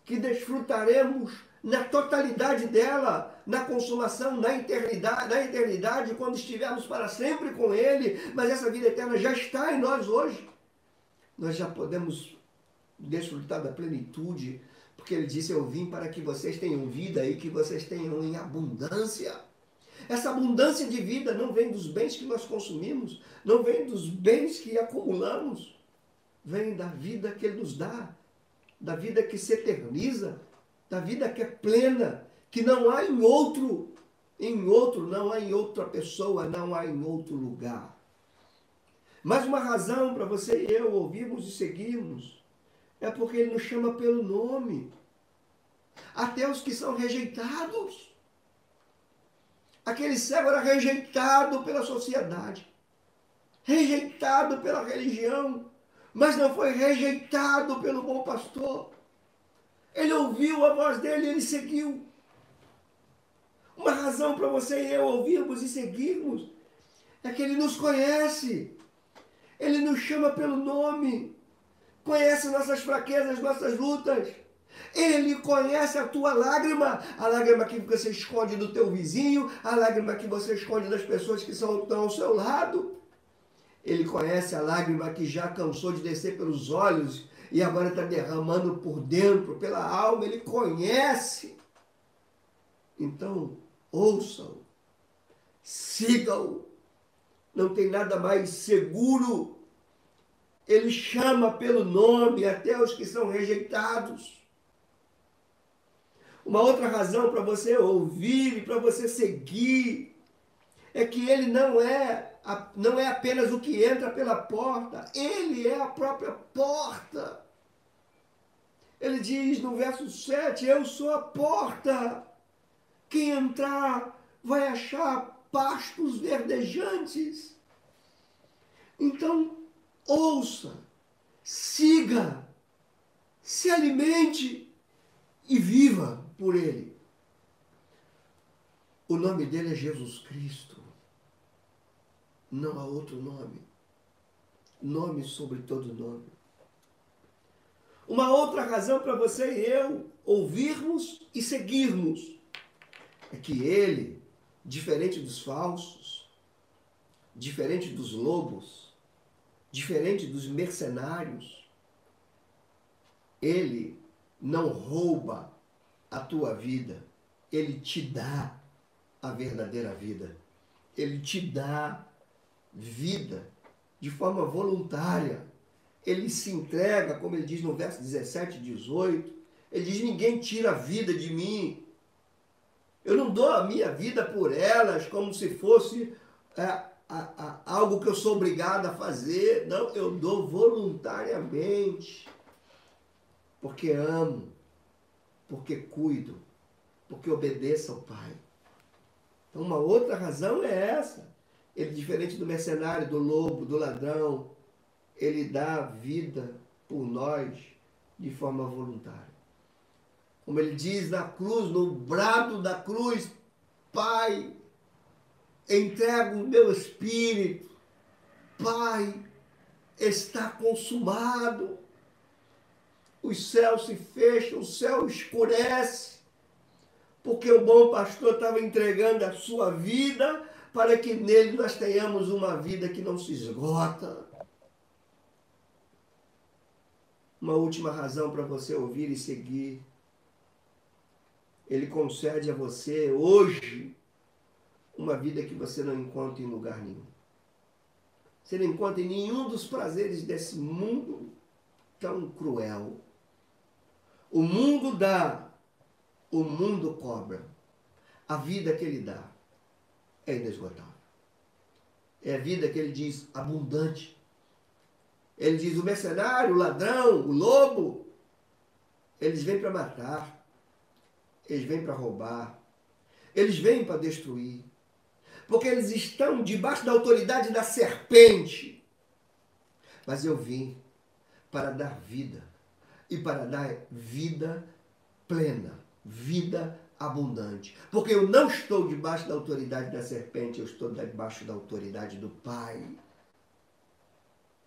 que desfrutaremos na totalidade dela, na consumação, na eternidade, na eternidade, quando estivermos para sempre com Ele. Mas essa vida eterna já está em nós hoje. Nós já podemos desfrutar da plenitude, porque Ele disse: Eu vim para que vocês tenham vida e que vocês tenham em abundância. Essa abundância de vida não vem dos bens que nós consumimos, não vem dos bens que acumulamos, vem da vida que Ele nos dá, da vida que se eterniza, da vida que é plena, que não há em outro, em outro, não há em outra pessoa, não há em outro lugar. Mais uma razão para você e eu ouvirmos e seguirmos é porque Ele nos chama pelo nome. Até os que são rejeitados. Aquele cego era rejeitado pela sociedade, rejeitado pela religião, mas não foi rejeitado pelo bom pastor. Ele ouviu a voz dele e ele seguiu. Uma razão para você e eu ouvirmos e seguirmos é que ele nos conhece. Ele nos chama pelo nome. Conhece nossas fraquezas, nossas lutas. Ele conhece a tua lágrima, a lágrima que você esconde do teu vizinho, a lágrima que você esconde das pessoas que estão ao seu lado. Ele conhece a lágrima que já cansou de descer pelos olhos e agora está derramando por dentro, pela alma. Ele conhece. Então, ouçam, sigam. Não tem nada mais seguro. Ele chama pelo nome até os que são rejeitados. Uma outra razão para você ouvir e para você seguir é que ele não é, não é apenas o que entra pela porta, ele é a própria porta. Ele diz no verso 7: Eu sou a porta. Quem entrar vai achar pastos verdejantes. Então, ouça, siga, se alimente e viva por ele. O nome dele é Jesus Cristo. Não há outro nome. Nome sobre todo nome. Uma outra razão para você e eu ouvirmos e seguirmos é que ele, diferente dos falsos, diferente dos lobos, diferente dos mercenários, ele não rouba a tua vida, ele te dá a verdadeira vida. Ele te dá vida de forma voluntária. Ele se entrega, como ele diz no verso 17 e 18. Ele diz: Ninguém tira a vida de mim. Eu não dou a minha vida por elas como se fosse é, a, a, algo que eu sou obrigado a fazer. Não, eu dou voluntariamente. Porque amo porque cuido, porque obedeço ao Pai. Então, uma outra razão é essa. Ele, diferente do mercenário, do lobo, do ladrão, ele dá vida por nós de forma voluntária. Como ele diz na cruz, no brado da cruz, Pai, entrego o meu espírito. Pai, está consumado. Os céus se fecham, o céu escurece, porque o bom pastor estava entregando a sua vida para que nele nós tenhamos uma vida que não se esgota. Uma última razão para você ouvir e seguir. Ele concede a você hoje uma vida que você não encontra em lugar nenhum. Você não encontra em nenhum dos prazeres desse mundo tão cruel. O mundo dá, o mundo cobra. A vida que ele dá é inesgotável. É a vida que ele diz abundante. Ele diz o mercenário, o ladrão, o lobo, eles vêm para matar, eles vêm para roubar, eles vêm para destruir porque eles estão debaixo da autoridade da serpente. Mas eu vim para dar vida e para dar vida plena, vida abundante. Porque eu não estou debaixo da autoridade da serpente, eu estou debaixo da autoridade do Pai.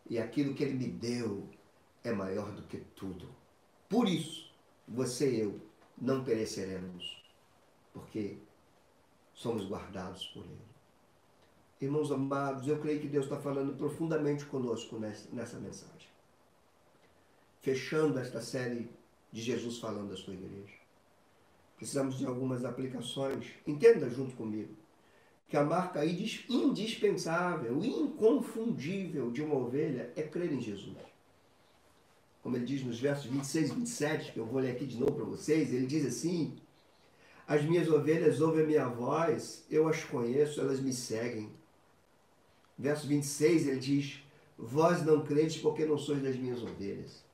E aquilo que Ele me deu é maior do que tudo. Por isso, você e eu não pereceremos, porque somos guardados por Ele. Irmãos amados, eu creio que Deus está falando profundamente conosco nessa, nessa mensagem. Fechando esta série de Jesus falando à sua igreja. Precisamos de algumas aplicações. Entenda junto comigo que a marca indispensável, inconfundível de uma ovelha é crer em Jesus. Como ele diz nos versos 26 e 27, que eu vou ler aqui de novo para vocês, ele diz assim: As minhas ovelhas ouvem a minha voz, eu as conheço, elas me seguem verso 26, ele diz: Vós não credes porque não sois das minhas ovelhas.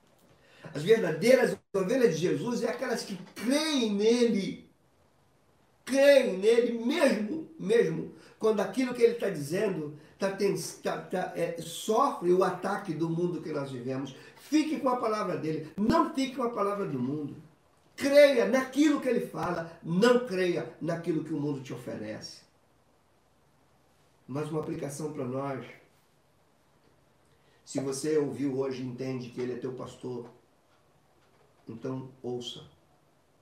As verdadeiras ovelhas de Jesus é aquelas que creem nele. Creem nele mesmo, mesmo, quando aquilo que ele está dizendo tá, tá, tá, é, sofre o ataque do mundo que nós vivemos. Fique com a palavra dele, não fique com a palavra do mundo. Creia naquilo que ele fala, não creia naquilo que o mundo te oferece mas uma aplicação para nós. Se você ouviu hoje entende que ele é teu pastor, então ouça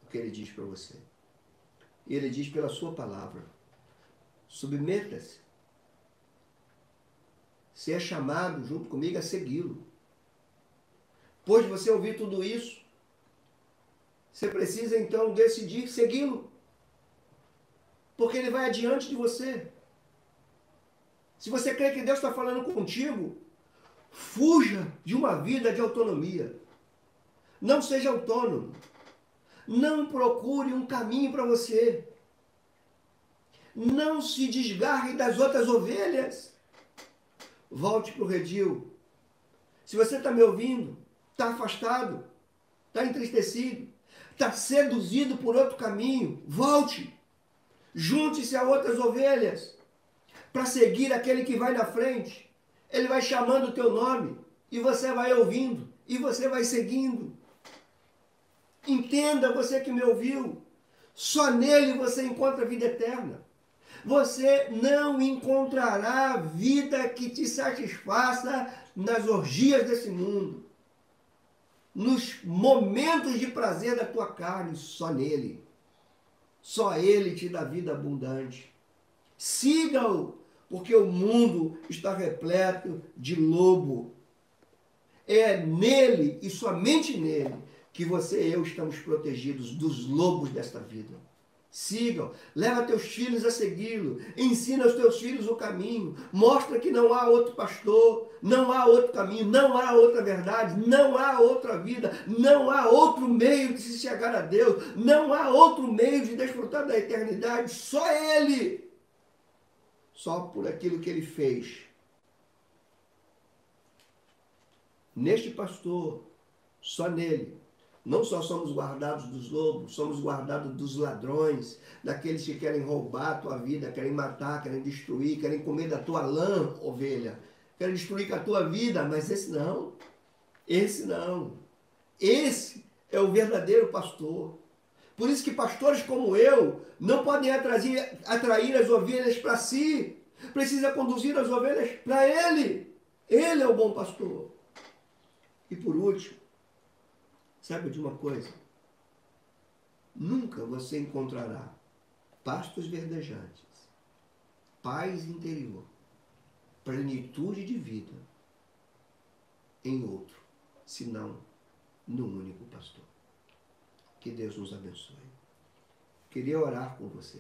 o que ele diz para você. E ele diz pela sua palavra: submeta-se. Se é chamado junto comigo a segui-lo. Depois de você ouvir tudo isso, você precisa então decidir segui-lo. Porque ele vai adiante de você. Se você crê que Deus está falando contigo, fuja de uma vida de autonomia. Não seja autônomo. Não procure um caminho para você. Não se desgarre das outras ovelhas. Volte para o redil. Se você está me ouvindo, está afastado, está entristecido, está seduzido por outro caminho, volte. Junte-se a outras ovelhas para seguir aquele que vai na frente. Ele vai chamando o teu nome e você vai ouvindo e você vai seguindo. Entenda você que me ouviu, só nele você encontra vida eterna. Você não encontrará vida que te satisfaça nas orgias desse mundo, nos momentos de prazer da tua carne, só nele. Só ele te dá vida abundante. Siga-o, porque o mundo está repleto de lobo. É nele e somente nele que você e eu estamos protegidos dos lobos desta vida. Sigam, leva teus filhos a segui-lo, ensina aos teus filhos o caminho, mostra que não há outro pastor, não há outro caminho, não há outra verdade, não há outra vida, não há outro meio de se chegar a Deus, não há outro meio de desfrutar da eternidade, só Ele só por aquilo que ele fez. Neste pastor, só nele, não só somos guardados dos lobos, somos guardados dos ladrões, daqueles que querem roubar a tua vida, querem matar, querem destruir, querem comer da tua lã, ovelha, querem destruir com a tua vida, mas esse não, esse não. Esse é o verdadeiro pastor. Por isso que pastores como eu não podem atrair, atrair as ovelhas para si. Precisa conduzir as ovelhas para ele. Ele é o bom pastor. E por último, sabe de uma coisa? Nunca você encontrará pastos verdejantes, paz interior, plenitude de vida em outro, senão no único pastor. Que Deus nos abençoe. Queria orar com você.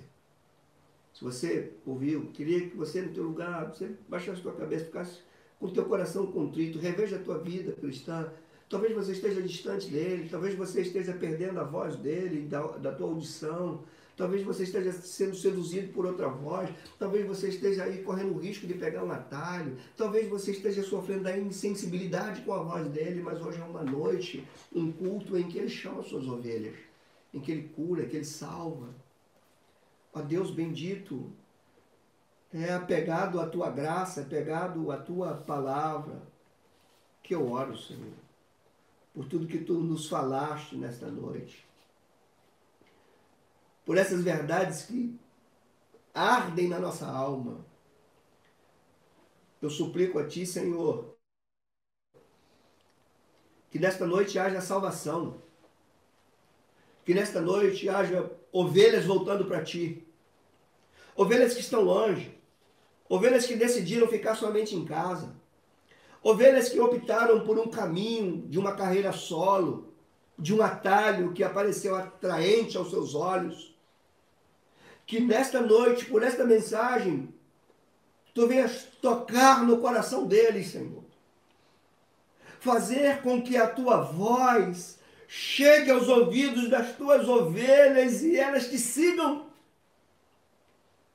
Se você ouviu, queria que você no teu lugar, você baixasse a tua cabeça, ficasse com o teu coração contrito, reveja a tua vida cristã. Talvez você esteja distante dele, talvez você esteja perdendo a voz dele, da, da tua audição, talvez você esteja sendo seduzido por outra voz, talvez você esteja aí correndo o risco de pegar um atalho, talvez você esteja sofrendo da insensibilidade com a voz dele, mas hoje é uma noite, um culto em que ele chama suas ovelhas, em que ele cura, que ele salva. Ó Deus bendito, é apegado à tua graça, apegado à tua palavra, que eu oro, Senhor, por tudo que tu nos falaste nesta noite, por essas verdades que ardem na nossa alma. Eu suplico a ti, Senhor, que nesta noite haja salvação, que nesta noite haja ovelhas voltando para ti, ovelhas que estão longe, Ovelhas que decidiram ficar somente em casa. Ovelhas que optaram por um caminho de uma carreira solo, de um atalho que apareceu atraente aos seus olhos. Que nesta noite, por esta mensagem, tu venhas tocar no coração deles, Senhor. Fazer com que a tua voz chegue aos ouvidos das tuas ovelhas e elas te sigam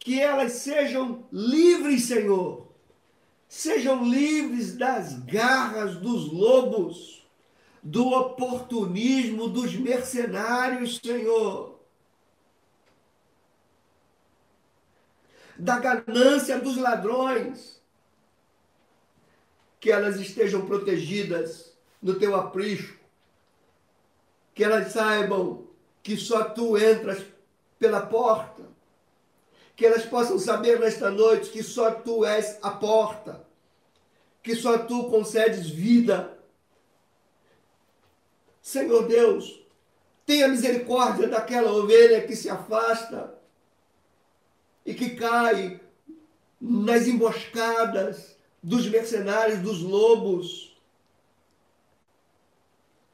que elas sejam livres, Senhor. Sejam livres das garras dos lobos, do oportunismo dos mercenários, Senhor. Da ganância dos ladrões. Que elas estejam protegidas no teu aprisco. Que elas saibam que só tu entras pela porta que elas possam saber nesta noite que só tu és a porta, que só tu concedes vida. Senhor Deus, tenha misericórdia daquela ovelha que se afasta e que cai nas emboscadas dos mercenários, dos lobos.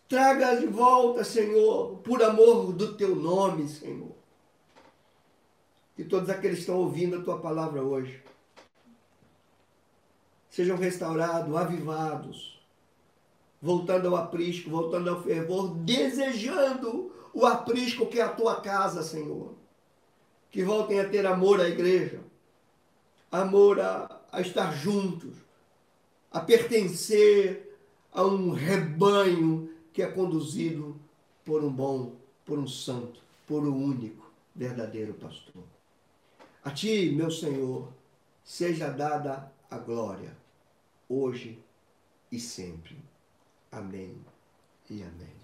Traga de volta, Senhor, por amor do teu nome, Senhor e todos aqueles que estão ouvindo a tua palavra hoje sejam restaurados, avivados, voltando ao aprisco, voltando ao fervor, desejando o aprisco que é a tua casa, Senhor. Que voltem a ter amor à igreja, amor a, a estar juntos, a pertencer a um rebanho que é conduzido por um bom, por um santo, por um único, verdadeiro pastor. A ti, meu Senhor, seja dada a glória, hoje e sempre. Amém e amém.